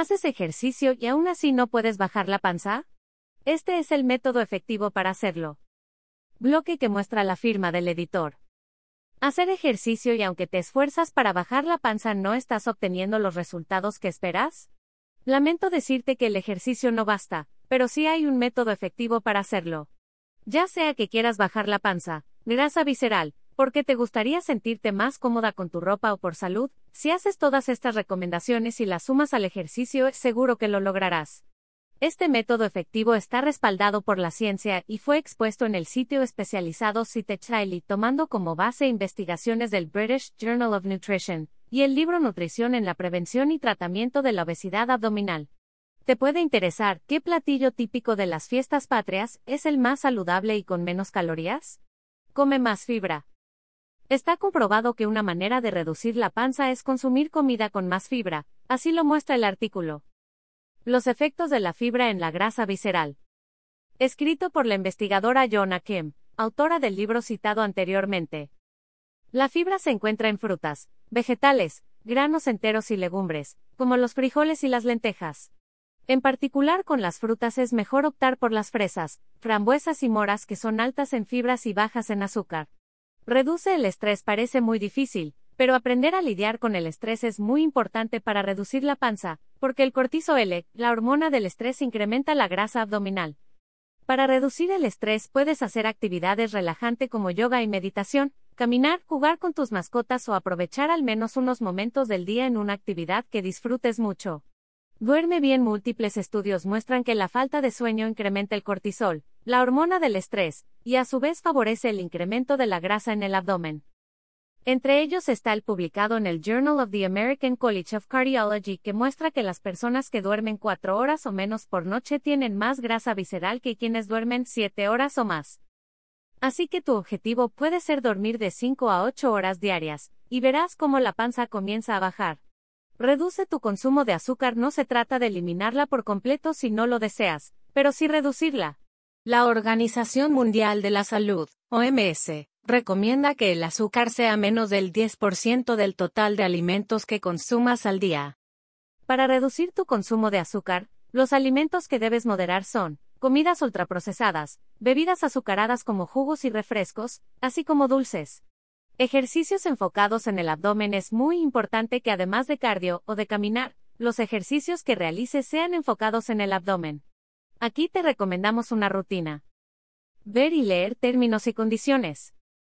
¿Haces ejercicio y aún así no puedes bajar la panza? Este es el método efectivo para hacerlo. Bloque que muestra la firma del editor. Hacer ejercicio y aunque te esfuerzas para bajar la panza no estás obteniendo los resultados que esperas? Lamento decirte que el ejercicio no basta, pero sí hay un método efectivo para hacerlo. Ya sea que quieras bajar la panza, grasa visceral, porque te gustaría sentirte más cómoda con tu ropa o por salud, si haces todas estas recomendaciones y las sumas al ejercicio seguro que lo lograrás. Este método efectivo está respaldado por la ciencia y fue expuesto en el sitio especializado Citechiley tomando como base investigaciones del British Journal of Nutrition y el libro Nutrición en la prevención y tratamiento de la obesidad abdominal. Te puede interesar qué platillo típico de las fiestas patrias es el más saludable y con menos calorías? Come más fibra. Está comprobado que una manera de reducir la panza es consumir comida con más fibra, así lo muestra el artículo. Los efectos de la fibra en la grasa visceral. Escrito por la investigadora Jonah Kim, autora del libro citado anteriormente. La fibra se encuentra en frutas, vegetales, granos enteros y legumbres, como los frijoles y las lentejas. En particular con las frutas es mejor optar por las fresas, frambuesas y moras que son altas en fibras y bajas en azúcar. Reduce el estrés parece muy difícil, pero aprender a lidiar con el estrés es muy importante para reducir la panza, porque el cortisol, la hormona del estrés, incrementa la grasa abdominal. Para reducir el estrés puedes hacer actividades relajantes como yoga y meditación, caminar, jugar con tus mascotas o aprovechar al menos unos momentos del día en una actividad que disfrutes mucho. Duerme bien. Múltiples estudios muestran que la falta de sueño incrementa el cortisol, la hormona del estrés, y a su vez favorece el incremento de la grasa en el abdomen. Entre ellos está el publicado en el Journal of the American College of Cardiology que muestra que las personas que duermen cuatro horas o menos por noche tienen más grasa visceral que quienes duermen siete horas o más. Así que tu objetivo puede ser dormir de 5 a 8 horas diarias, y verás cómo la panza comienza a bajar. Reduce tu consumo de azúcar, no se trata de eliminarla por completo si no lo deseas, pero sí reducirla. La Organización Mundial de la Salud, OMS, recomienda que el azúcar sea menos del 10% del total de alimentos que consumas al día. Para reducir tu consumo de azúcar, los alimentos que debes moderar son comidas ultraprocesadas, bebidas azucaradas como jugos y refrescos, así como dulces. Ejercicios enfocados en el abdomen es muy importante que además de cardio o de caminar, los ejercicios que realices sean enfocados en el abdomen. Aquí te recomendamos una rutina. Ver y leer términos y condiciones.